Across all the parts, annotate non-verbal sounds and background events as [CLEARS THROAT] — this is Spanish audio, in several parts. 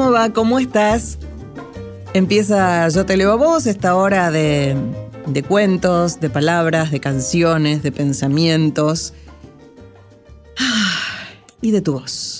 ¿Cómo va? ¿Cómo estás? Empieza Yo te leo a vos, esta hora de, de cuentos, de palabras, de canciones, de pensamientos ah, y de tu voz.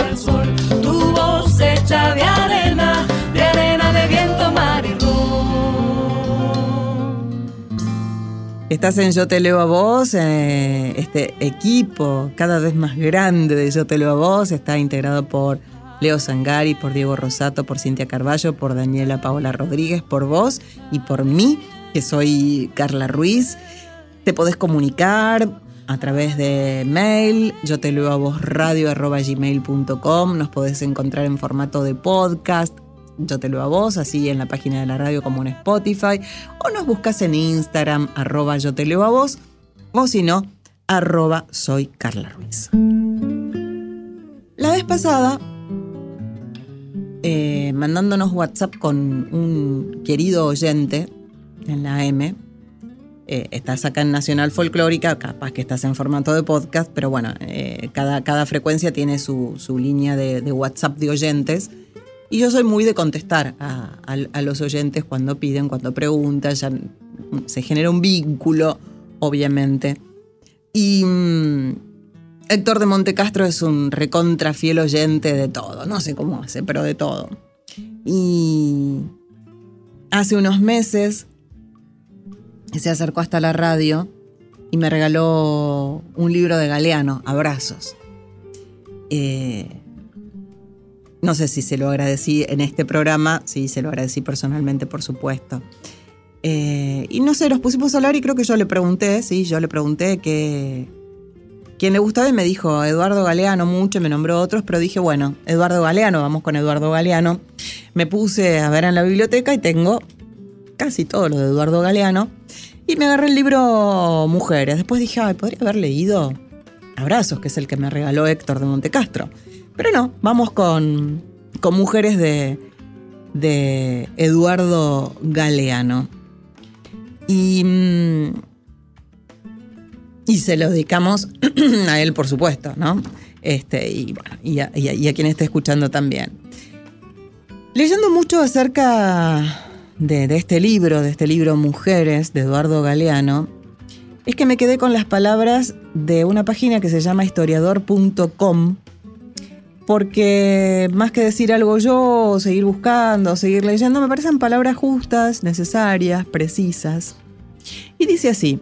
Estás en Yo Te Leo a Vos, eh, este equipo cada vez más grande de Yo Te Leo a Vos está integrado por Leo Sangari, por Diego Rosato, por Cintia Carballo, por Daniela Paola Rodríguez, por vos y por mí, que soy Carla Ruiz. Te podés comunicar a través de mail, yo te leo a vos radio arroba gmail.com, nos podés encontrar en formato de podcast, yo te leo a vos, así en la página de la radio como en Spotify, o nos buscas en Instagram, arroba yo te leo a vos, o si no, arroba soy Carla Ruiz. La vez pasada, eh, mandándonos WhatsApp con un querido oyente en la M, eh, estás acá en Nacional Folclórica, capaz que estás en formato de podcast, pero bueno, eh, cada, cada, frecuencia tiene su, su línea de, WhatsApp de oyentes. Y yo soy muy de contestar a, los oyentes cuando piden, cuando preguntan, se genera un vínculo, obviamente. Y mmm, Héctor de Montecastro es un recontra fiel oyente de todo, no sé cómo hace, pero de todo. Y hace unos meses se acercó hasta la radio y me regaló un libro de Galeano, Abrazos. Eh, no sé si se lo agradecí en este programa, sí, se lo agradecí personalmente, por supuesto. Eh, y no sé, nos pusimos a hablar y creo que yo le pregunté, sí, yo le pregunté que, quién le gustaba y me dijo Eduardo Galeano mucho, me nombró otros, pero dije, bueno, Eduardo Galeano, vamos con Eduardo Galeano. Me puse a ver en la biblioteca y tengo casi todo lo de Eduardo Galeano. Y me agarré el libro Mujeres. Después dije, ay, podría haber leído Abrazos, que es el que me regaló Héctor de Montecastro. Pero no, vamos con, con Mujeres de, de Eduardo Galeano. Y, y se lo dedicamos [CLEARS THROAT] a él, por supuesto, ¿no? Este, y, bueno, y, a, quien esté escuchando también. Leyendo mucho acerca de, este libro, de este libro Mujeres, de Eduardo Galeano, es que me quedé con las palabras de una página que se llama historiador.com, porque más que decir algo yo, seguir buscando, seguir leyendo, me parecen palabras justas, necesarias, precisas. Y dice así,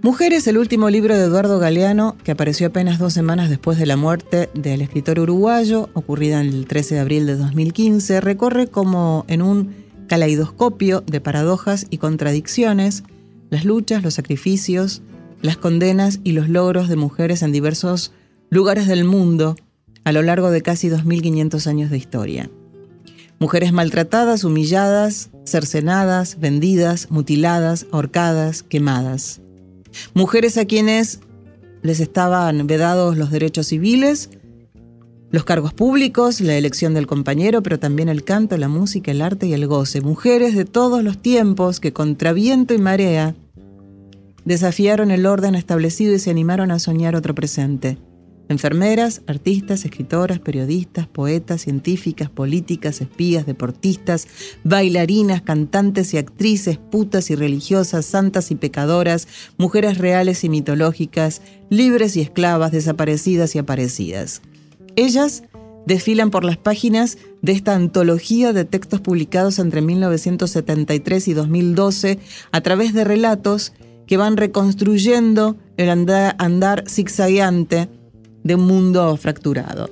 Mujeres, el último libro de Eduardo Galeano, que apareció apenas dos semanas después de la muerte del escritor uruguayo, ocurrida el 13 de abril de 2015, recorre como en un caleidoscopio de paradojas y contradicciones las luchas, los sacrificios, las condenas y los logros de mujeres en diversos lugares del mundo a lo largo de casi 2.500 años de historia. Mujeres maltratadas, humilladas, cercenadas, vendidas, mutiladas, ahorcadas, quemadas. Mujeres a quienes les estaban vedados los derechos civiles, los cargos públicos, la elección del compañero, pero también el canto, la música, el arte y el goce. Mujeres de todos los tiempos que contra viento y marea desafiaron el orden establecido y se animaron a soñar otro presente. Enfermeras, artistas, escritoras, periodistas, poetas, científicas, políticas, espías, deportistas, bailarinas, cantantes y actrices, putas y religiosas, santas y pecadoras, mujeres reales y mitológicas, libres y esclavas, desaparecidas y aparecidas. Ellas desfilan por las páginas de esta antología de textos publicados entre 1973 y 2012 a través de relatos que van reconstruyendo el andar, andar de un mundo fracturado.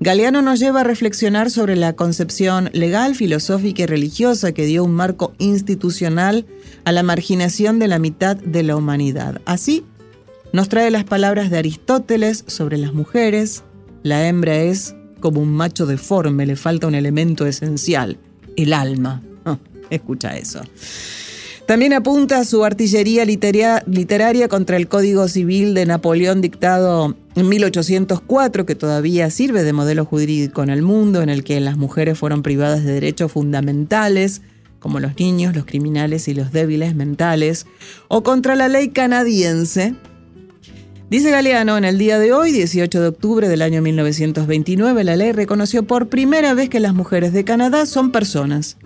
Galeano nos lleva a reflexionar sobre la concepción legal, filosófica y religiosa que dio un marco institucional a la marginación de la mitad de la humanidad. Así, nos trae las palabras de Aristóteles sobre las mujeres, la hembra es como un macho deforme, le falta un elemento esencial, el alma. Ah, escucha eso. También apunta a su artillería literaria contra el Código Civil de Napoleón dictado en 1804, que todavía sirve de modelo jurídico en el mundo, en el que las mujeres fueron privadas de derechos fundamentales, como los niños, los criminales y los débiles mentales, o contra la ley canadiense, Dice Galeano, en el día de hoy, 18 de octubre del año 1929, la ley reconoció por primera vez que las mujeres de Canadá son personas.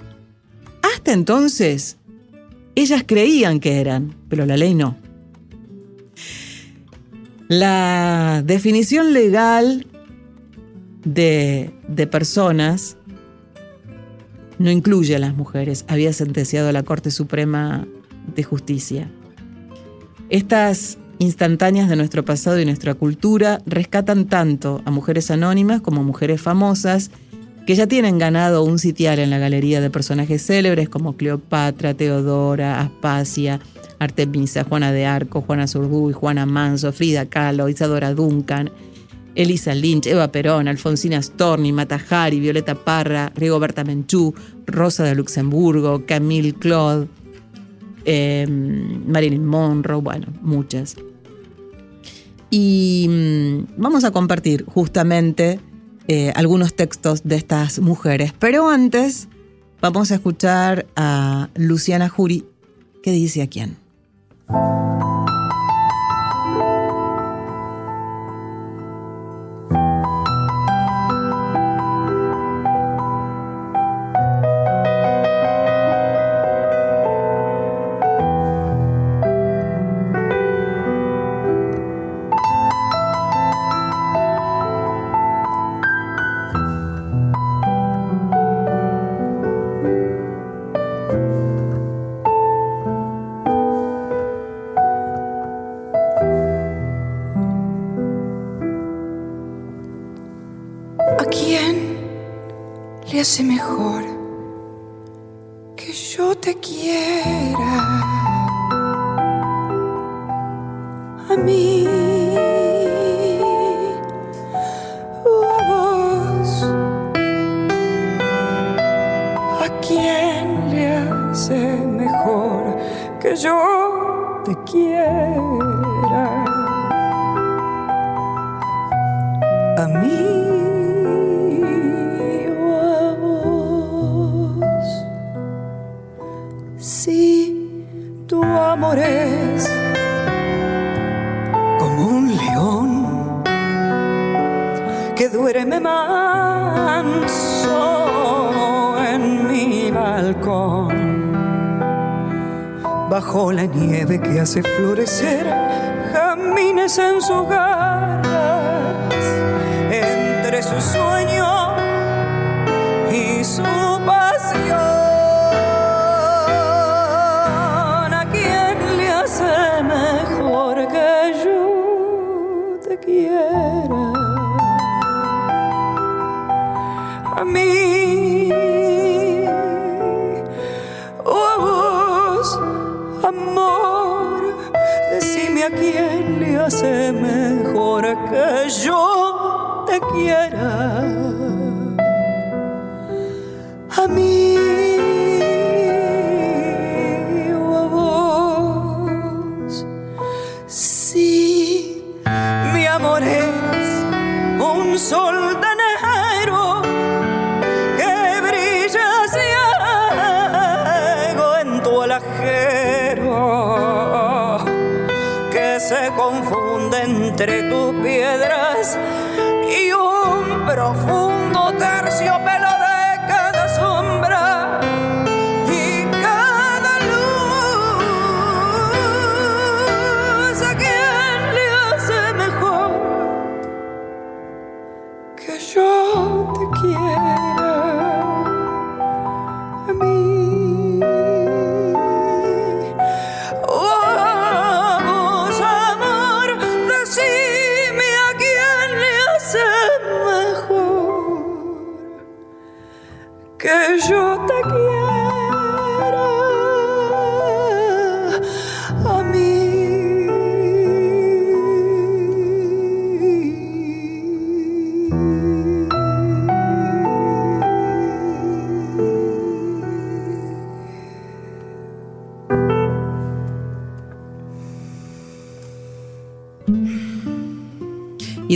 Hasta entonces, ellas creían que eran, pero la ley no. La definición legal de, de personas no incluye a las mujeres, había sentenciado la Corte Suprema de Justicia. Estas instantáneas de nuestro pasado y nuestra cultura rescatan tanto a mujeres anónimas como a mujeres famosas que ya tienen ganado un sitial en la galería de personajes célebres como Cleopatra, Teodora, Aspasia, Artemisa, Juana de Arco, Juana Zurduy, Juana Manso, Frida Kahlo, Isadora Duncan, Elisa Lynch, Eva Perón, Alfonsina Storni, Matajari, Violeta Parra, Rigoberta Menchú, Rosa de Luxemburgo, Camille Claude, Em, Marilyn Monroe, bueno, muchas. Y mm, vamos a compartir justamente eh, algunos textos de estas mujeres. Pero antes vamos a escuchar a Luciana Jury, que dice a quién. Thank you. Como un león que duerme manso en mi balcón. Bajo la nieve que hace florecer jamines en sus garras, entre su sueño y su pasión. Yo te quiera.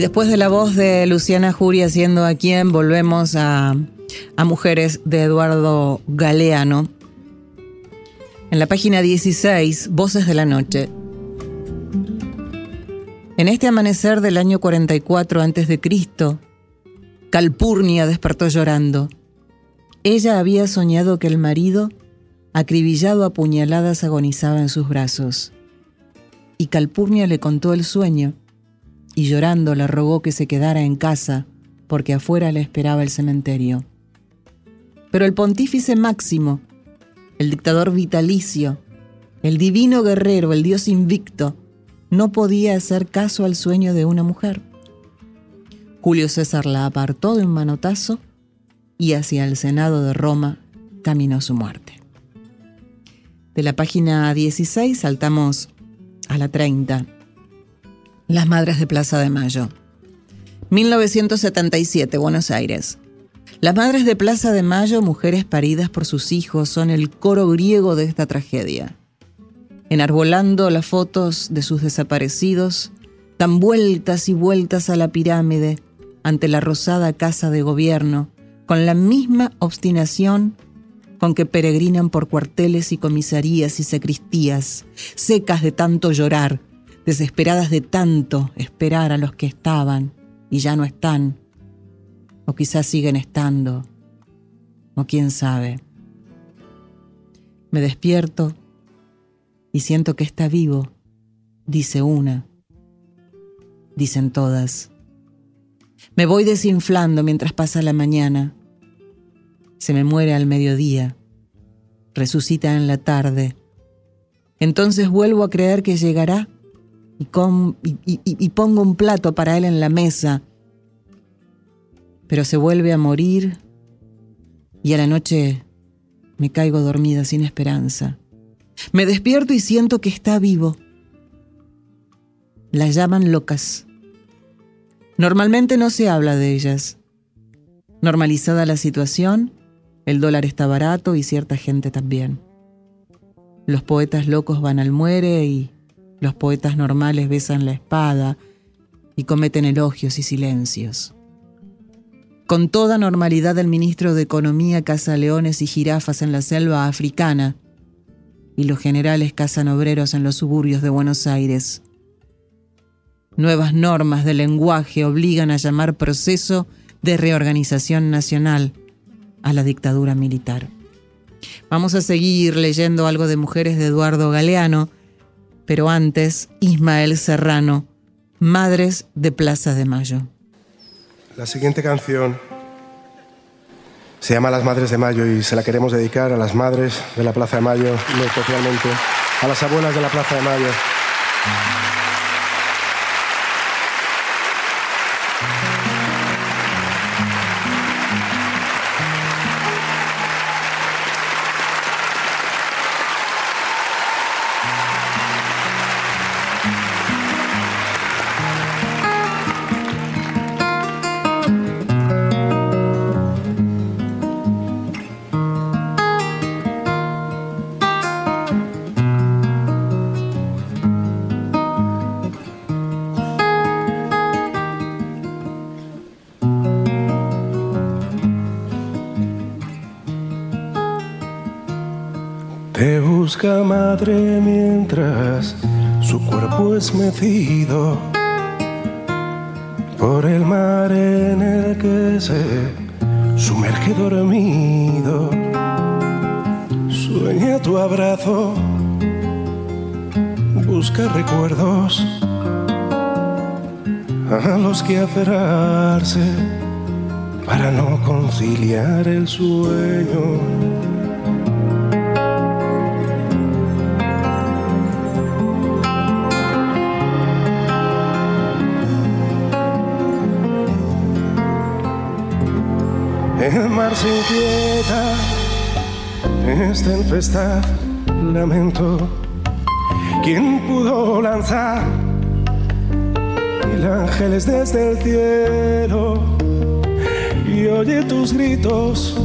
Y después de la voz de Luciana Jury haciendo a quién, volvemos a, a Mujeres de Eduardo Galeano. En la página 16, Voces de la Noche. En este amanecer del año 44 a.C., Calpurnia despertó llorando. Ella había soñado que el marido, acribillado a puñaladas, agonizaba en sus brazos. Y Calpurnia le contó el sueño y llorando le rogó que se quedara en casa porque afuera le esperaba el cementerio. Pero el pontífice máximo, el dictador vitalicio, el divino guerrero, el dios invicto, no podía hacer caso al sueño de una mujer. Julio César la apartó de un manotazo y hacia el Senado de Roma caminó su muerte. De la página 16 saltamos a la 30. Las Madres de Plaza de Mayo. 1977, Buenos Aires. Las Madres de Plaza de Mayo, mujeres paridas por sus hijos, son el coro griego de esta tragedia. Enarbolando las fotos de sus desaparecidos, dan vueltas y vueltas a la pirámide ante la rosada casa de gobierno, con la misma obstinación con que peregrinan por cuarteles y comisarías y sacristías, secas de tanto llorar, desesperadas de tanto esperar a los que estaban y ya no están, o quizás siguen estando, o quién sabe. Me despierto y siento que está vivo, dice una, dicen todas. Me voy desinflando mientras pasa la mañana. Se me muere al mediodía, resucita en la tarde. Entonces vuelvo a creer que llegará y, y pongo un plato para él en la mesa. Pero se vuelve a morir y a la noche me caigo dormida sin esperanza. Me despierto y siento que está vivo. Las llaman locas. Normalmente no se habla de ellas. Normalizada la situación, el dólar está barato y cierta gente también. Los poetas locos van al muere y los poetas normales besan la espada y cometen elogios y silencios. Con toda normalidad el ministro de Economía caza leones y jirafas en la selva africana y los generales cazan obreros en los suburbios de Buenos Aires. Nuevas normas de lenguaje obligan a llamar proceso de reorganización nacional a la dictadura militar. Vamos a seguir leyendo algo de Mujeres de Eduardo Galeano, pero antes Ismael Serrano, Madres de Plaza de Mayo. La siguiente canción se llama Las Madres de Mayo y se la queremos dedicar a las madres de la Plaza de Mayo, muy especialmente a las abuelas de la Plaza de Mayo. Por el mar en el que se sumerge dormido. Sueña tu abrazo, busca recuerdos a los que aferrarse para no conciliar el sueño. Mar se inquieta, es tempestad, lamento. ¿Quién pudo lanzar mil ángeles desde el cielo? Y oye tus gritos,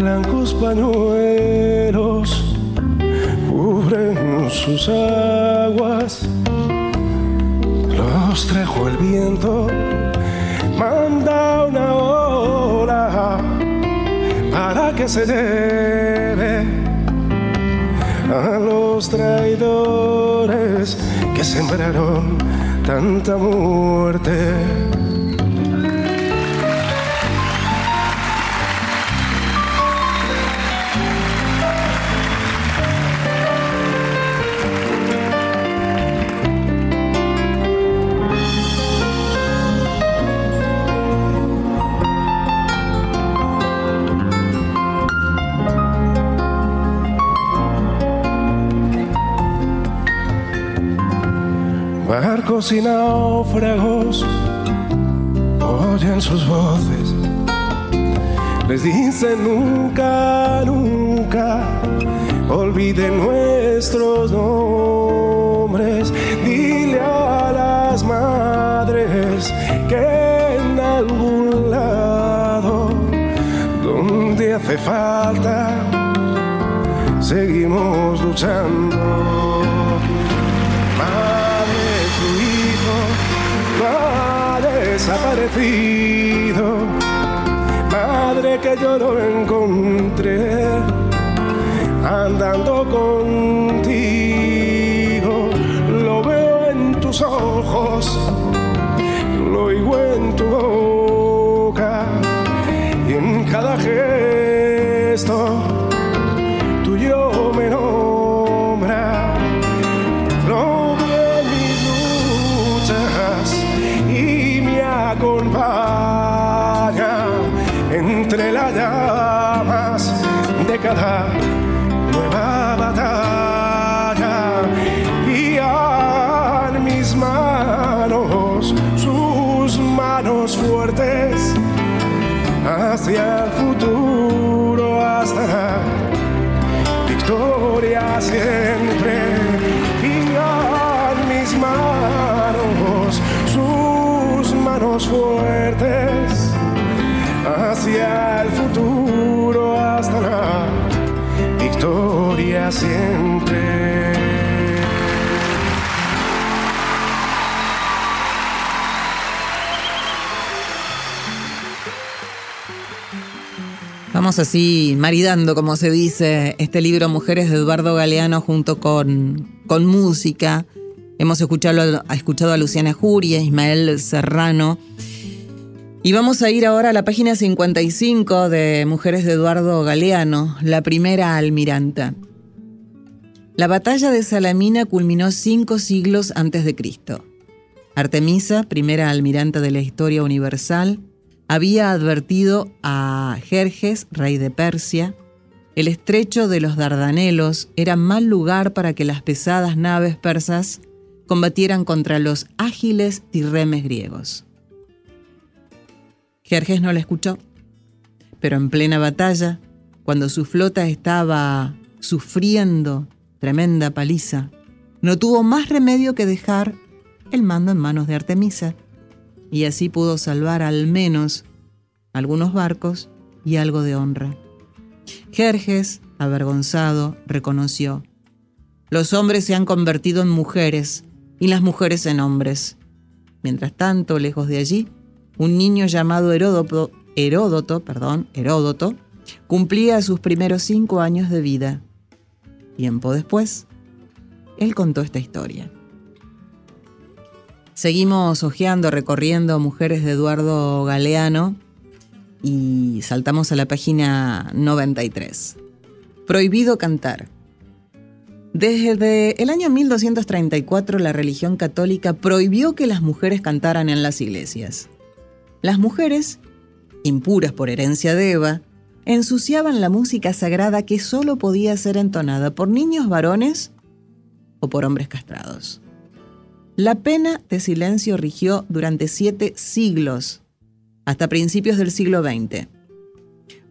blancos pañuelos cubren sus aguas. Los trajo el viento se lleve a los traidores que sembraron tanta muerte. Barcos y náufragos oyen sus voces. Les dicen nunca, nunca, olviden nuestros nombres. Dile a las madres que en algún lado donde hace falta seguimos luchando. Desaparecido. Madre que yo lo encontré andando contigo. Lo veo en tus ojos, lo oigo en tu boca y en cada gesto Así maridando, como se dice, este libro Mujeres de Eduardo Galeano junto con, con música. Hemos escuchado, escuchado a Luciana Juria, Ismael Serrano. Y vamos a ir ahora a la página 55 de Mujeres de Eduardo Galeano, la primera almiranta. La batalla de Salamina culminó cinco siglos antes de Cristo. Artemisa, primera almiranta de la historia universal, había advertido a Jerjes, rey de Persia, el estrecho de los Dardanelos era mal lugar para que las pesadas naves persas combatieran contra los ágiles tirremes griegos. Jerjes no la escuchó, pero en plena batalla, cuando su flota estaba sufriendo tremenda paliza, no tuvo más remedio que dejar el mando en manos de Artemisa, y así pudo salvar al menos algunos barcos y algo de honra. Jerjes, avergonzado, reconoció, los hombres se han convertido en mujeres y las mujeres en hombres. Mientras tanto, lejos de allí, un niño llamado Heródoto, Heródoto, perdón, Heródoto, cumplía sus primeros cinco años de vida. Tiempo después, él contó esta historia. Seguimos hojeando, recorriendo Mujeres de Eduardo Galeano y saltamos a la página 93. Prohibido cantar. Desde el año 1234 la religión católica prohibió que las mujeres cantaran en las iglesias. Las mujeres, impuras por herencia de Eva, ensuciaban la música sagrada que solo podía ser entonada por niños varones o por hombres castrados. La pena de silencio rigió durante siete siglos, hasta principios del siglo XX.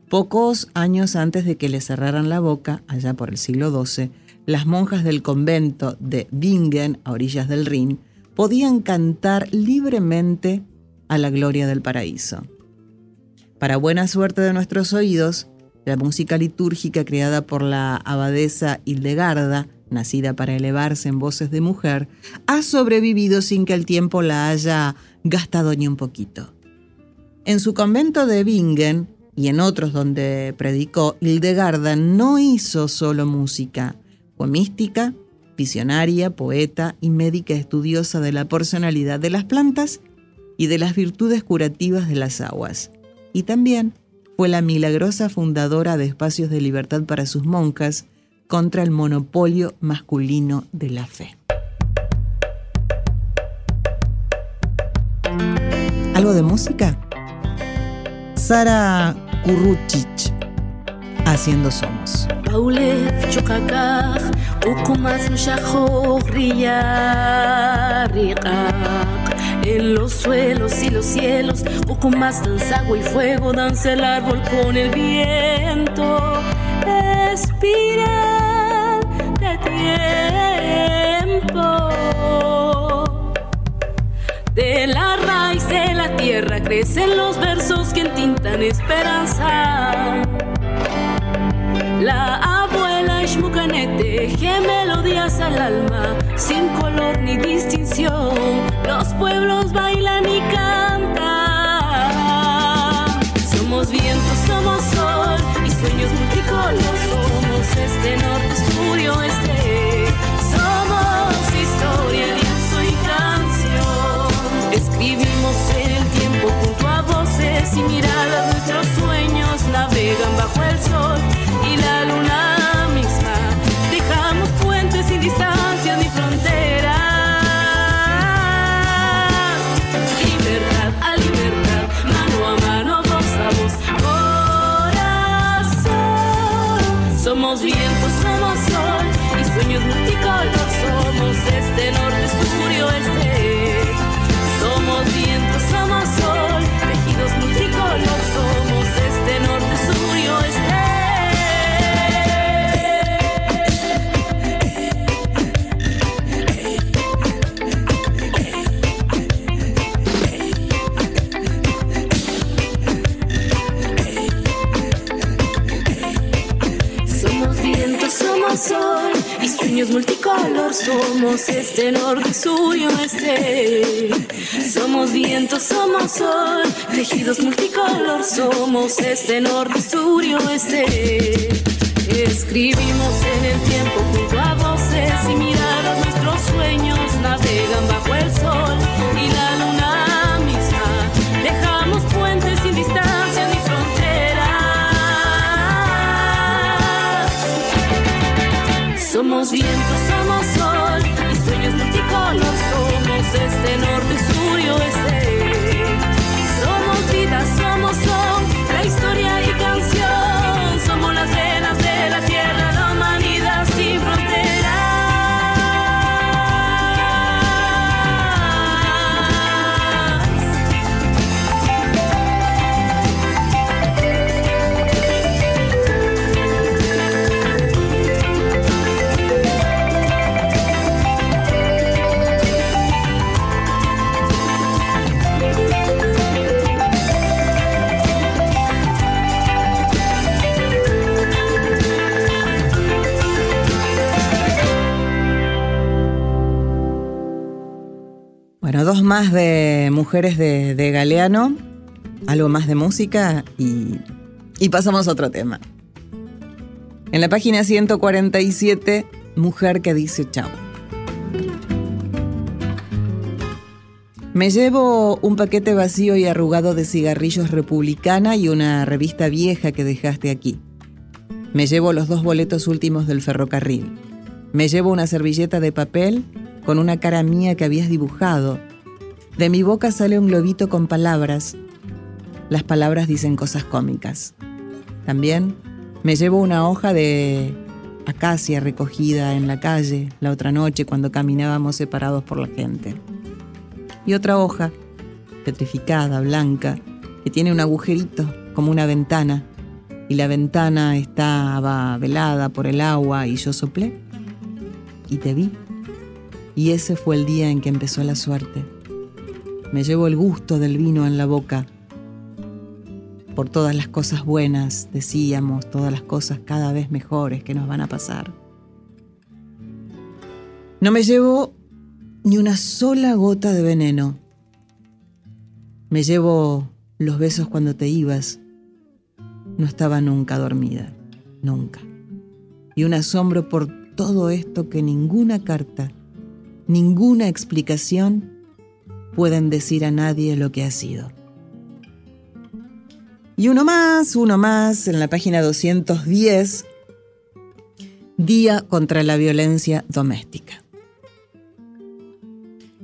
Pocos años antes de que le cerraran la boca, allá por el siglo XII, las monjas del convento de Bingen, a orillas del Rin, podían cantar libremente a la gloria del paraíso. Para buena suerte de nuestros oídos, la música litúrgica creada por la abadesa Hildegarda, nacida para elevarse en voces de mujer, ha sobrevivido sin que el tiempo la haya gastado ni un poquito. En su convento de Bingen y en otros donde predicó, Hildegarda no hizo solo música, fue mística, visionaria, poeta y médica estudiosa de la personalidad de las plantas y de las virtudes curativas de las aguas y también fue la milagrosa fundadora de espacios de libertad para sus monjas contra el monopolio masculino de la fe. ¿Algo de música? Sara Kuruchich, haciendo Somos. Espiral de tiempo. De la raíz de la tierra crecen los versos que entintan esperanza. La abuela Ishmucanet teje melodías al alma, sin color ni distinción. Los pueblos bailan y cantan. Somos viento, somos sol y sueños multicolor. Somos este norte, sur y oeste. Somos historia, lienzo y canción. Escribimos el tiempo junto a voces y miradas. Nuestros sueños navegan bajo el sol y la luna Somos este norte, sur y oeste. Somos viento, somos sol, tejidos multicolor. Somos este norte, sur y oeste. Escribimos en el tiempo junto a voces y miradas. Nuestros sueños navegan bajo el sol y la luna misma. Dejamos puentes sin distancia ni fronteras. Somos viento, este norte, sur y oeste. más de Mujeres de, Galeano, algo más de música y, y pasamos a otro tema. En la página 147, Mujer que dice chao. Me llevo un paquete vacío y arrugado de cigarrillos republicana y una revista vieja que dejaste aquí. Me llevo los dos boletos últimos del ferrocarril. Me llevo una servilleta de papel con una cara mía que habías dibujado de mi boca sale un globito con palabras. Las palabras dicen cosas cómicas. También me llevo una hoja de acacia recogida en la calle la otra noche cuando caminábamos separados por la gente y otra hoja, petrificada, blanca, que tiene un agujerito como una ventana, y la ventana estaba velada por el agua y yo soplé y te vi. Y ese fue el día en que empezó la suerte. Me llevo el gusto del vino en la boca. Por todas las cosas buenas, decíamos, todas las cosas cada vez mejores que nos van a pasar. No me llevo ni una sola gota de veneno. Me llevo los besos cuando te ibas. No estaba nunca dormida, nunca. Y un asombro por todo esto que ninguna carta, ninguna explicación pueden decir a nadie lo que ha sido. Y uno más, uno más, en la página 210, Día contra la Violencia Doméstica.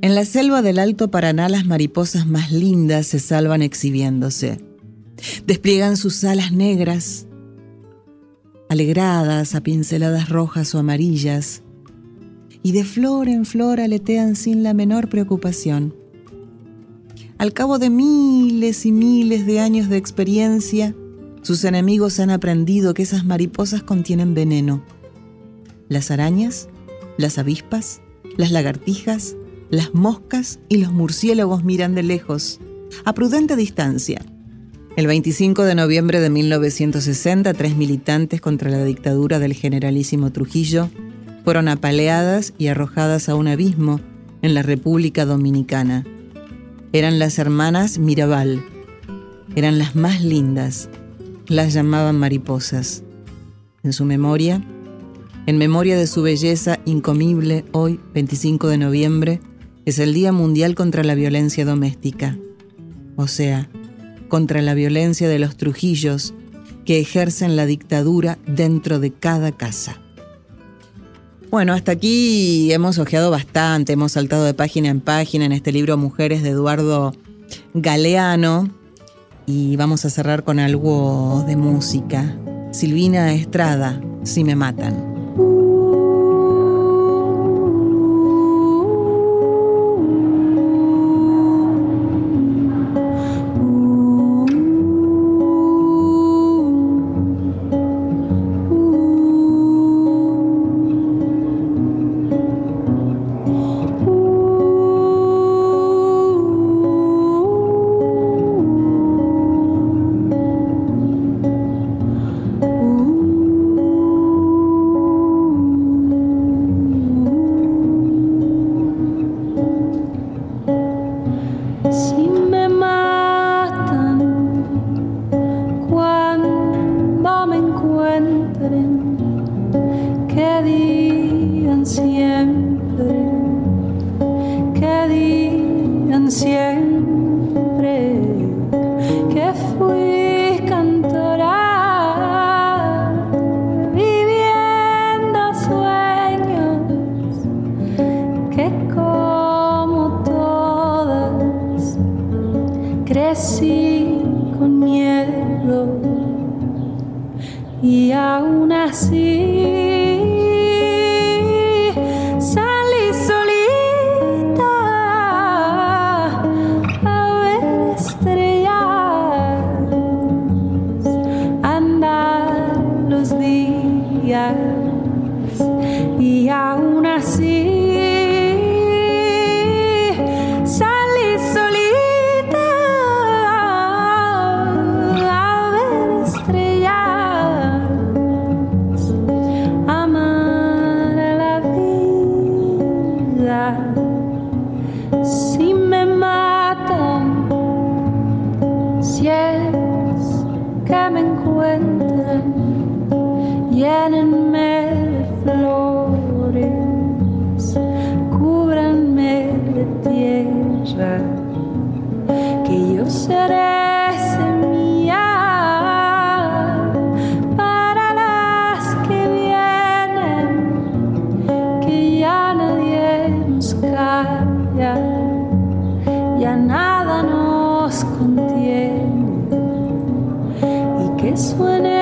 En la selva del Alto Paraná las mariposas más lindas se salvan exhibiéndose. Despliegan sus alas negras, alegradas a pinceladas rojas o amarillas, y de flor en flor aletean sin la menor preocupación. Al cabo de miles y miles de años de experiencia, sus enemigos han aprendido que esas mariposas contienen veneno. Las arañas, las avispas, las lagartijas, las moscas y los murciélagos miran de lejos, a prudente distancia. El 25 de noviembre de 1960, tres militantes contra la dictadura del generalísimo Trujillo fueron apaleadas y arrojadas a un abismo en la República Dominicana. Eran las hermanas Mirabal. Eran las más lindas. Las llamaban mariposas. En su memoria, en memoria de su belleza incomible, hoy, 25 de noviembre, es el Día Mundial contra la Violencia Doméstica, o sea, contra la violencia de los Trujillos que ejercen la dictadura dentro de cada casa. Bueno, hasta aquí hemos ojeado bastante, hemos saltado de página en página en este libro Mujeres de Eduardo Galeano y vamos a cerrar con algo de música. Silvina Estrada, Si me matan. Yo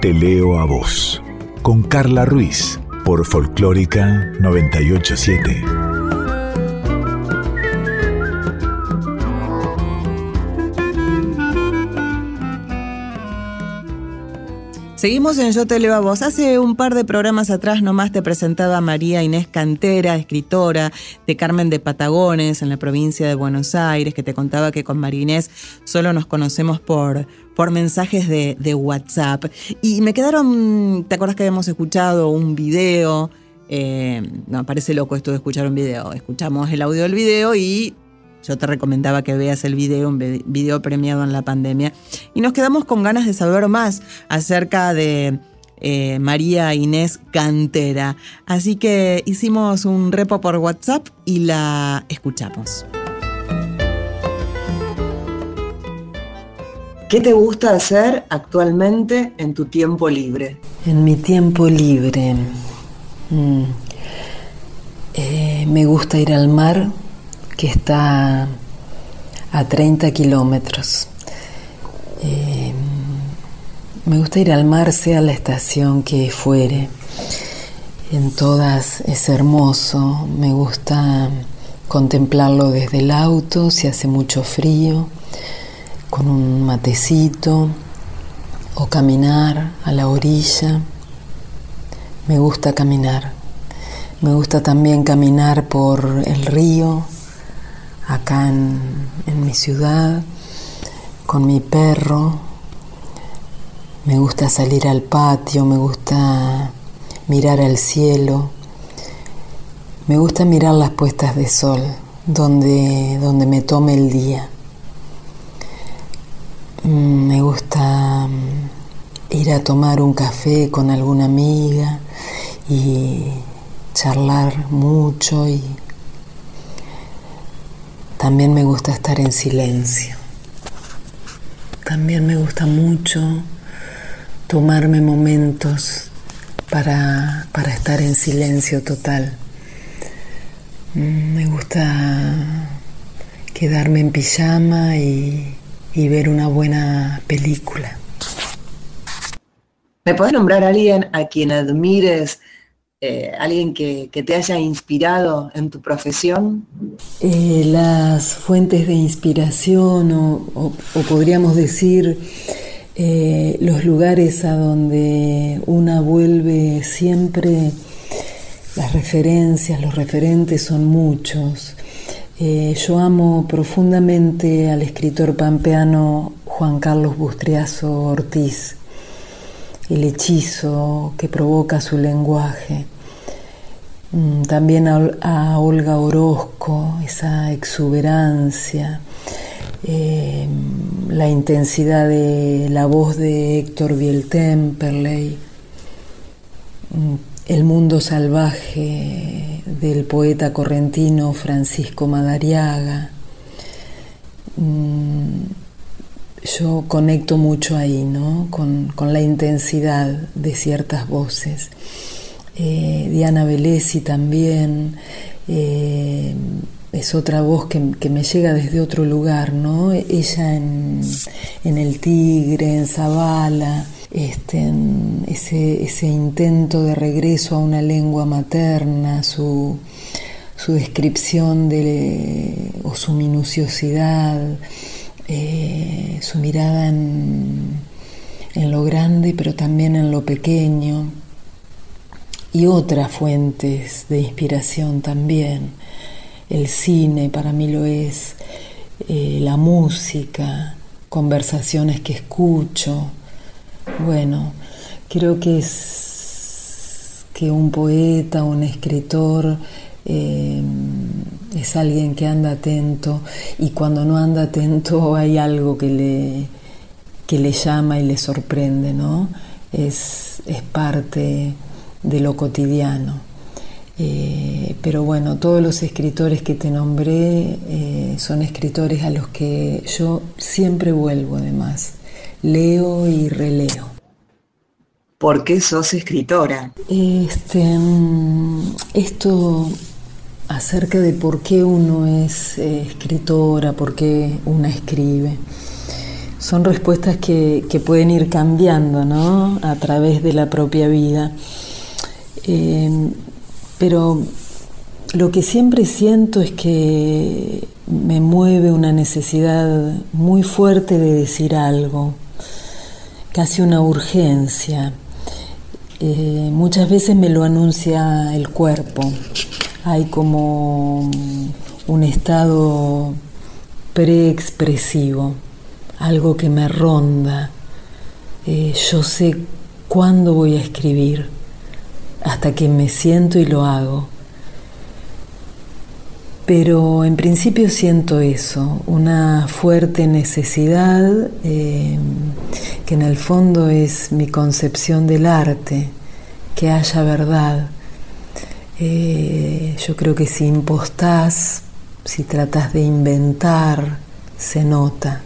te leo a vos, con Carla Ruiz, por Folclórica 987. Seguimos en Yo te leo a vos. Hace un par de programas atrás nomás te presentaba María Inés Cantera, escritora de Carmen de Patagones en la provincia de Buenos Aires, que te contaba que con María Inés solo nos conocemos por, por mensajes de, WhatsApp. Y me quedaron, ¿te acuerdas que habíamos escuchado un video? Eh, no, parece loco esto de escuchar un video. Escuchamos el audio del video y yo te recomendaba que veas el video, un video premiado en la pandemia. Y nos quedamos con ganas de saber más acerca de eh, María Inés Cantera. Así que hicimos un repo por WhatsApp y la escuchamos. ¿Qué te gusta hacer actualmente en tu tiempo libre? En mi tiempo libre mm, eh, me gusta ir al mar, que está a 30 kilómetros. Eh, me gusta ir al mar, sea la estación que fuere. En todas es hermoso. Me gusta contemplarlo desde el auto, si hace mucho frío con un matecito o caminar a la orilla. Me gusta caminar. Me gusta también caminar por el río, acá en, mi ciudad, con mi perro. Me gusta salir al patio, me gusta mirar al cielo. Me gusta mirar las puestas de sol, donde, donde me tome el día. Mm, me gusta mm, ir a tomar un café con alguna amiga y charlar mucho y también me gusta estar en silencio. También me gusta mucho tomarme momentos para, para estar en silencio total. Mm, me gusta quedarme en pijama y y ver una buena película. ¿Me puedes nombrar a alguien a quien admires, eh, alguien que, te haya inspirado en tu profesión? Eh, las fuentes de inspiración o, podríamos decir eh, los lugares a donde una vuelve siempre, las referencias, los referentes son muchos. Eh, yo amo profundamente al escritor pampeano Juan Carlos Bustriazo Ortiz, el hechizo que provoca su lenguaje. Mm, también a, Olga Orozco, esa exuberancia, eh, la intensidad de la voz de Héctor Biel-Temperley, mm, el mundo salvaje del poeta correntino Francisco Madariaga. Mm, yo conecto mucho ahí, ¿no? Con, la intensidad de ciertas voces. Eh, Diana Velesi también eh, es otra voz que, me llega desde otro lugar, ¿no? Ella en, El Tigre, en Zavala, este, ese, intento de regreso a una lengua materna, su, su descripción de, o su minuciosidad. Eh, su mirada en, lo grande, pero también en lo pequeño, y otras fuentes de inspiración también. El cine para mí lo es, eh, la música, conversaciones que escucho. Bueno, creo que es que un poeta, un escritor, eh, es alguien que anda atento y cuando no anda atento [LAUGHS] hay algo que le, que le llama y le sorprende, ¿no? Es, es parte de lo cotidiano. Eh, pero bueno, todos los escritores que te nombré eh, son escritores a los que yo siempre vuelvo además. Leo y releo. ¿Por qué sos escritora? Este, mm, esto acerca de por qué uno es eh, escritora, por qué una escribe. Son respuestas que, pueden ir cambiando ¿no? a través de la propia vida. Em, pero lo que siempre siento es que me mueve una necesidad muy fuerte de decir algo, casi una urgencia. Eh, muchas veces me lo anuncia el cuerpo, hay como un estado preexpresivo, algo que me ronda. Eh, yo sé cuándo voy a escribir, hasta que me siento y lo hago. Pero en principio siento eso, una fuerte necesidad eh, que en el fondo es mi concepción del arte, que haya verdad eh, yo creo que si impostás, si tratas de inventar, se nota.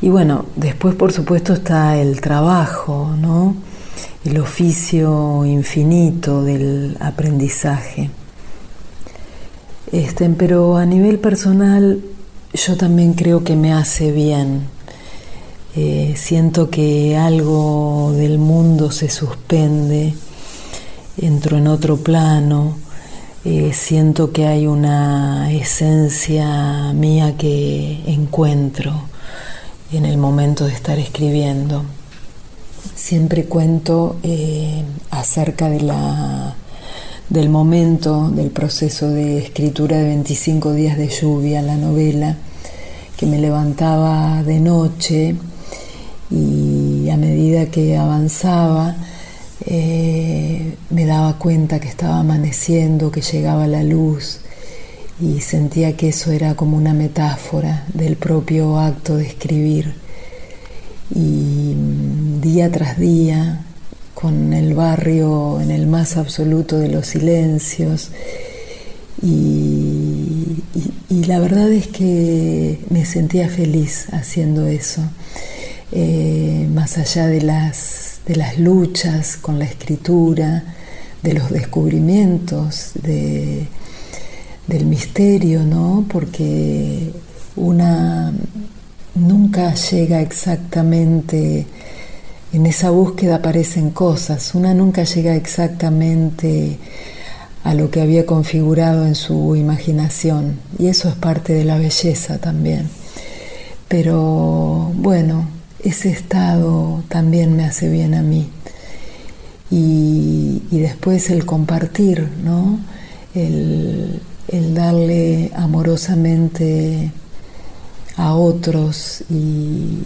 Y bueno, después por supuesto está el trabajo, ¿no? El oficio infinito del aprendizaje. Este, pero a nivel personal yo también creo que me hace bien. Eh, siento que algo del mundo se suspende entro en otro plano, eh, siento que hay una esencia mía que encuentro en el momento de estar escribiendo. Siempre cuento eh, acerca de la, del momento del proceso de escritura de 25 días de lluvia, la novela, que me levantaba de noche y a medida que avanzaba, eh, me daba cuenta que estaba amaneciendo, que llegaba la luz y sentía que eso era como una metáfora del propio acto de escribir. Y mm, día tras día, con el barrio en el más absoluto de los silencios, y, la verdad es que me sentía feliz haciendo eso, eh, más allá de las de las luchas con la escritura, de los descubrimientos, de, del misterio, ¿no? Porque una nunca llega exactamente, en esa búsqueda aparecen cosas, una nunca llega exactamente a lo que había configurado en su imaginación, y eso es parte de la belleza también. Pero bueno, ese estado también me hace bien a mí. Y, después el compartir, ¿no? El, darle amorosamente a otros y,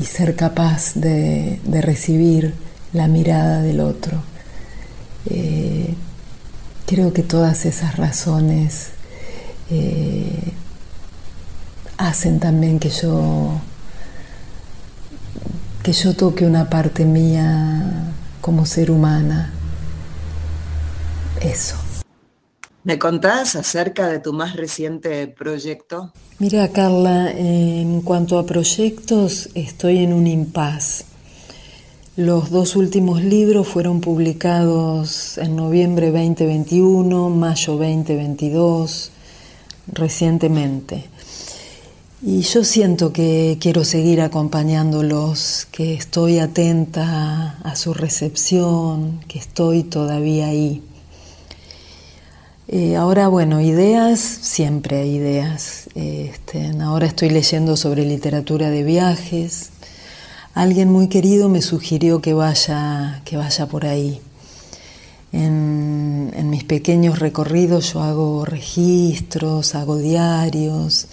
ser capaz de, recibir la mirada del otro. Eh, creo que todas esas razones eh, hacen también que yo que yo toque una parte mía como ser humana. Eso. ¿Me contás acerca de tu más reciente proyecto? Mira, Carla, en cuanto a proyectos, estoy en un impasse. Los dos últimos libros fueron publicados en noviembre 2021, mayo 2022, recientemente. Y yo siento que quiero seguir acompañándolos, que estoy atenta a su recepción, que estoy todavía ahí. Eh, ahora, bueno, ideas, siempre hay ideas. Este, ahora estoy leyendo sobre literatura de viajes. Alguien muy querido me sugirió que vaya, que vaya por ahí. En, en mis pequeños recorridos yo hago registros, hago diarios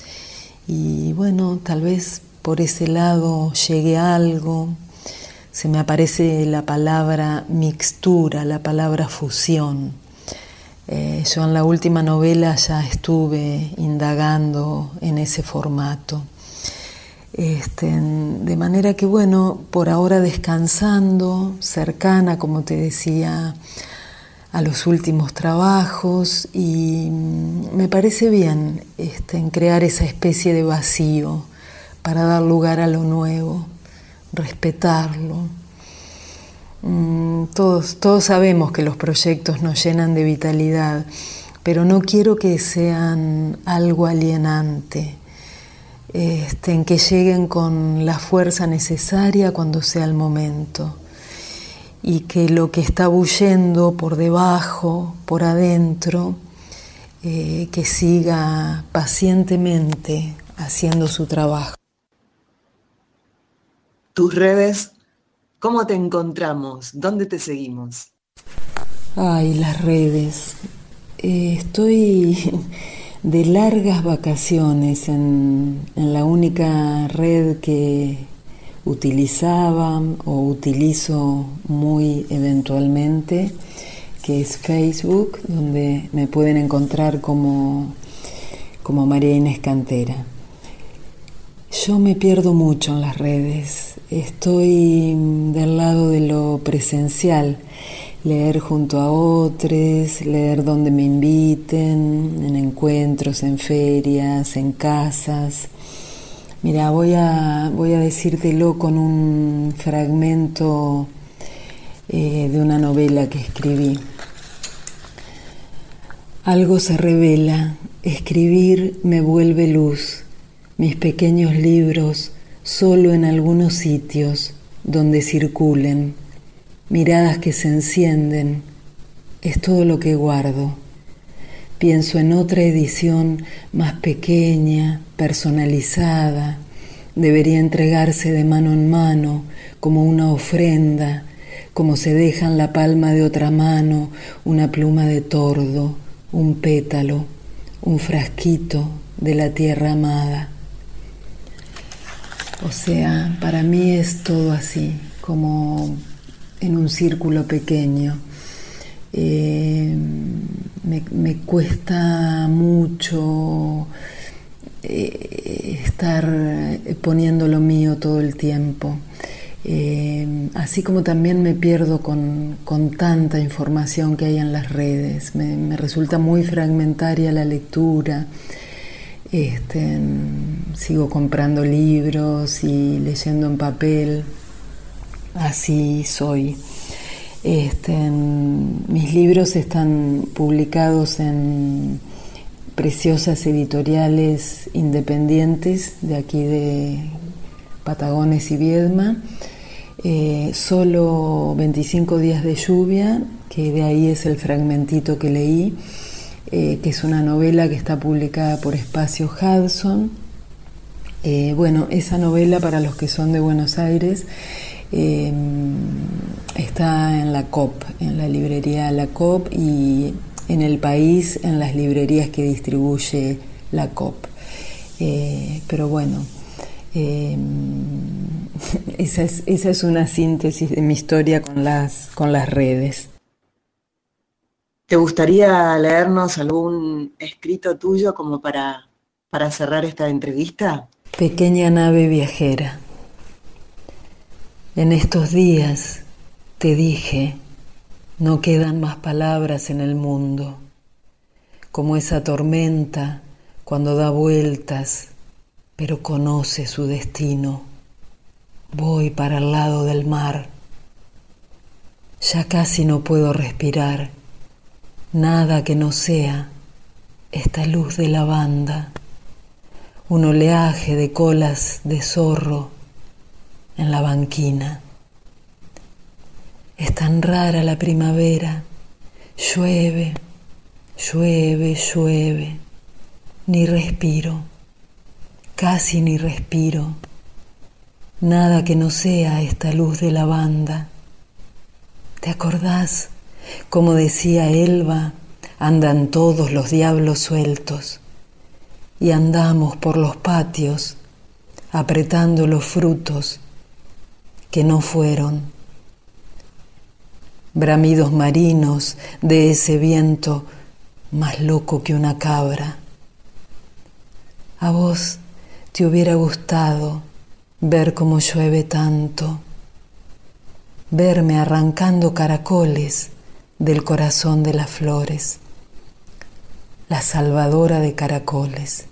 y bueno, tal vez por ese lado llegue algo. Se me aparece la palabra mixtura, la palabra fusión. Eh, yo en la última novela ya estuve indagando en ese formato. Este, de manera que, bueno, por ahora descansando, cercana, como te decía, a los últimos trabajos y mm, me parece bien este, en crear esa especie de vacío para dar lugar a lo nuevo, respetarlo. Mm, todos, todos sabemos que los proyectos nos llenan de vitalidad, pero no quiero que sean algo alienante, este, en que lleguen con la fuerza necesaria cuando sea el momento y que lo que está bullendo por debajo, por adentro, eh, que siga pacientemente haciendo su trabajo. Tus redes, ¿cómo te encontramos? ¿Dónde te seguimos? Ay, las redes. Eh, estoy [LAUGHS] de largas vacaciones en la única red que utilizaba o utilizo muy eventualmente, que es Facebook, donde me pueden encontrar como, como María Inés Cantera. Yo me pierdo mucho en las redes, estoy del lado de lo presencial, leer junto a otros, leer donde me inviten, en encuentros, en ferias, en casas. Mira, voy a, voy a decírtelo con un fragmento eh, de una novela que escribí. Algo se revela, escribir me vuelve luz, mis pequeños libros solo en algunos sitios donde circulen, miradas que se encienden, es todo lo que guardo. Pienso en otra edición más pequeña, personalizada. Debería entregarse de mano en mano, como una ofrenda, como se deja en la palma de otra mano una pluma de tordo, un pétalo, un frasquito de la tierra amada. O sea, para mí es todo así, como en un círculo pequeño. Eh, me, cuesta mucho eh, estar poniendo lo mío todo el tiempo. Eh, así como también me pierdo con, tanta información que hay en las redes. Me, resulta muy fragmentaria la lectura. Este, sigo comprando libros y leyendo en papel. Así soy. Este, mis libros están publicados en preciosas editoriales independientes de aquí de Patagones y Viedma. Eh, solo 25 días de lluvia, que de ahí es el fragmentito que leí, eh, que es una novela que está publicada por Espacio Hudson. Eh, bueno, esa novela para los que son de Buenos Aires Em, está en la COP, en la librería La COP y en el país en las librerías que distribuye la COP. Eh, pero bueno, [LAUGHS] esa, es, esa, es, una síntesis de mi historia con las, con las redes. ¿Te gustaría leernos algún escrito tuyo como para para cerrar esta entrevista? Pequeña nave viajera, en estos días te dije, no quedan más palabras en el mundo, como esa tormenta cuando da vueltas, pero conoce su destino. Voy para el lado del mar. Ya casi no puedo respirar, nada que no sea esta luz de lavanda, un oleaje de colas de zorro en la banquina. Es tan rara la primavera, llueve, llueve, llueve, ni respiro, casi ni respiro, nada que no sea esta luz de lavanda. ¿Te acordás? Como decía Elba, andan todos los diablos sueltos y andamos por los patios apretando los frutos que no fueron. Bramidos marinos de ese viento más loco que una cabra. A vos te hubiera gustado ver cómo llueve tanto, verme arrancando caracoles del corazón de las flores, la salvadora de caracoles.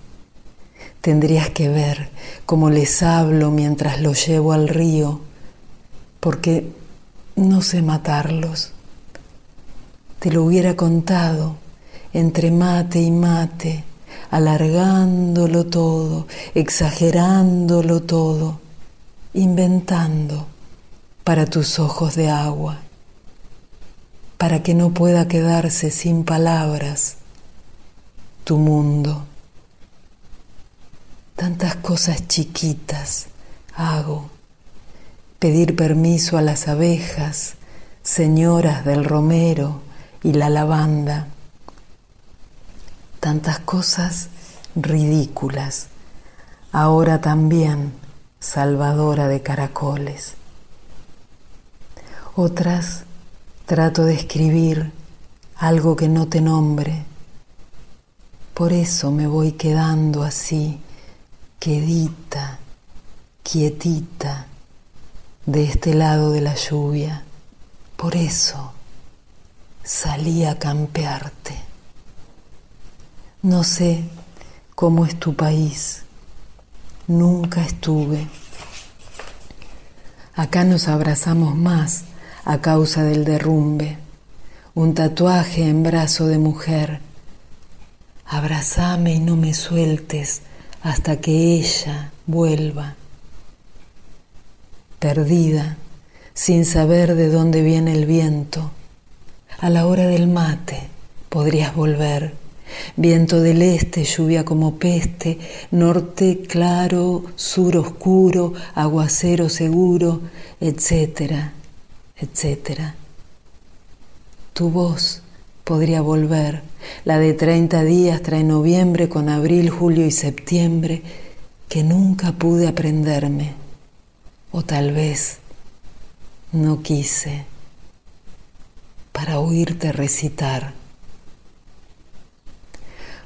Tendrías que ver cómo les hablo mientras los llevo al río porque no sé matarlos. Te lo hubiera contado entre mate y mate, alargándolo todo, exagerándolo todo, inventando para tus ojos de agua, para que no pueda quedarse sin palabras tu mundo. Tantas cosas chiquitas hago pedir permiso a las abejas, señoras del romero y la lavanda. Tantas cosas ridículas, ahora también salvadora de caracoles. Otras trato de escribir algo que no te nombre. Por eso me voy quedando así, quedita, quietita de este lado de la lluvia. Por eso salí a campearte. No sé cómo es tu país. Nunca estuve. Acá nos abrazamos más a causa del derrumbe. Un tatuaje en brazo de mujer. Abrazame y no me sueltes hasta que ella vuelva perdida, sin saber de dónde viene el viento. A la hora del mate podrías volver. Viento del este, lluvia como peste, norte claro, sur oscuro, aguacero seguro, etcétera, etcétera. Tu voz podría volver, la de 30 días trae noviembre con abril, julio y septiembre, que nunca pude aprenderme o tal vez no quise para oírte recitar.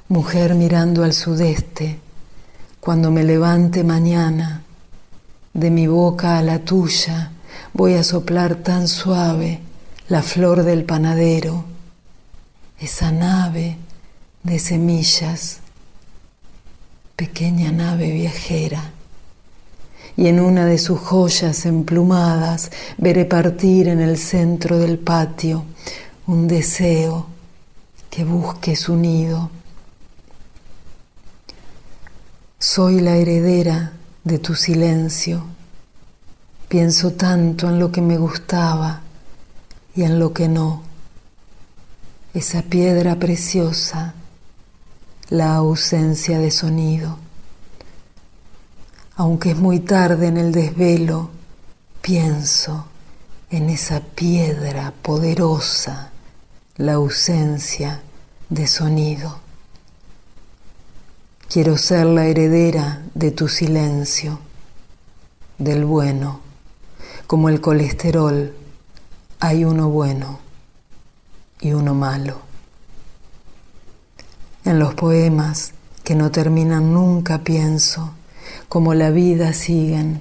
Mujer mirando al sudeste, cuando me levante mañana, de mi boca a la tuya voy a soplar tan suave la flor del panadero, esa nave de semillas, pequeña nave viajera y en una de sus joyas emplumadas veré partir en el centro del patio un deseo que busque su nido. Soy la heredera de tu silencio. Pienso tanto en lo que me gustaba y en lo que no. Esa piedra preciosa, la ausencia de sonido. Aunque es muy tarde en el desvelo, pienso en esa piedra poderosa, la ausencia de sonido. Quiero ser la heredera de tu silencio, del bueno. Como el colesterol, hay uno bueno y uno malo. En los poemas que no terminan nunca, pienso, como la vida siguen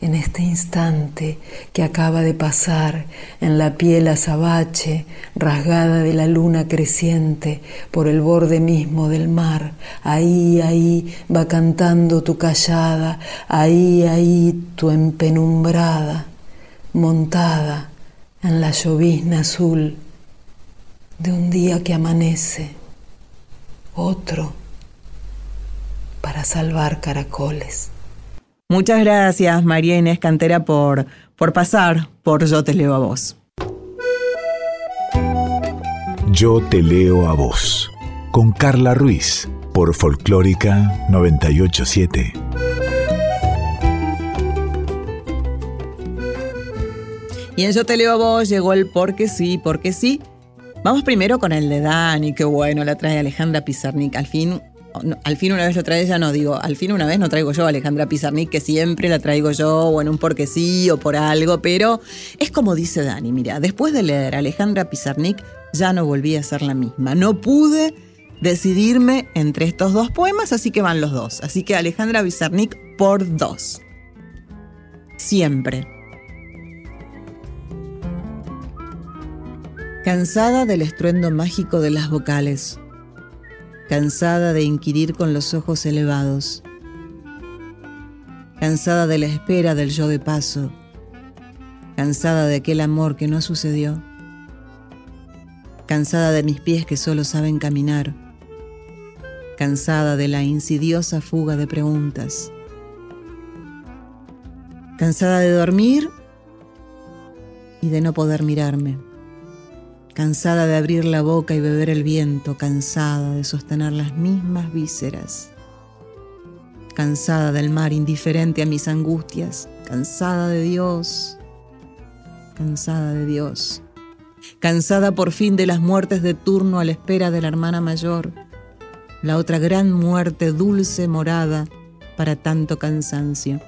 en este instante que acaba de pasar en la piel azabache rasgada de la luna creciente por el borde mismo del mar. Ahí, ahí va cantando tu callada, ahí, ahí tu empenumbrada, montada en la llovizna azul de un día que amanece, otro para salvar caracoles. Muchas gracias, María Inés Cantera, por, por pasar por Yo Te Leo a Vos. Yo Te Leo a Vos, con Carla Ruiz, por Folclórica 987. Y en Yo Te Leo a Vos llegó el porque sí, porque sí. Vamos primero con el de Dani, qué bueno, la trae Alejandra Pizarnik. Al fin al fin una vez lo trae ella, no digo, al fin una vez no traigo yo a Alejandra Pizarnik, que siempre la traigo yo, o en un porque sí o por algo, pero es como dice Dani, mira, después de leer a Alejandra Pizarnik ya no volví a ser la misma, no pude decidirme entre estos dos poemas, así que van los dos, así que Alejandra Pizarnik por dos. Siempre. Cansada del estruendo mágico de las vocales cansada de inquirir con los ojos elevados, cansada de la espera del yo de paso, cansada de aquel amor que no sucedió, cansada de mis pies que solo saben caminar, cansada de la insidiosa fuga de preguntas, cansada de dormir y de no poder mirarme cansada de abrir la boca y beber el viento, cansada de sostener las mismas vísceras, cansada del mar indiferente a mis angustias, cansada de Dios, cansada de Dios, cansada por fin de las muertes de turno a la espera de la hermana mayor, la otra gran muerte dulce morada para tanto cansancio.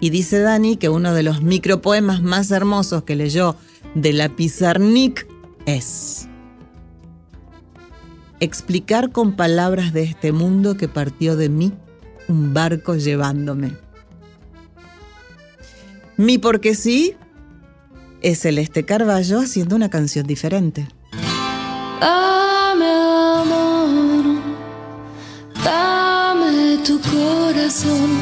Y dice Dani que uno de los micropoemas más hermosos que leyó de la Pizarnik es explicar con palabras de este mundo que partió de mí un barco llevándome. Mi porque sí es el Este Carballo haciendo una canción diferente. Dame amor, dame tu corazón,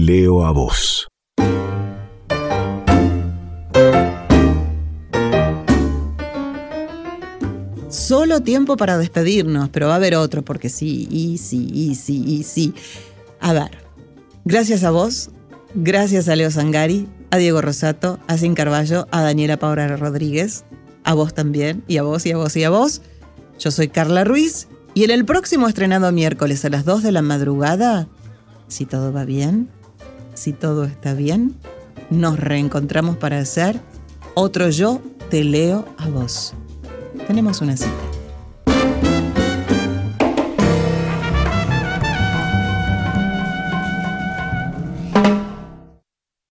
leo a vos. Solo tiempo para despedirnos, pero va a haber otro, porque sí, y sí, y sí, y sí. A ver, gracias a vos, gracias a Leo Sangari, a Diego Rosato, a Sin Carballo, a Daniela Paura Rodríguez, a vos también, y a vos, y a vos, y a vos. Yo soy Carla Ruiz, y en el próximo estrenado miércoles a las 2 de la madrugada, si todo va bien, si todo está bien, nos reencontramos para hacer otro Yo te leo a vos. Tenemos una cita.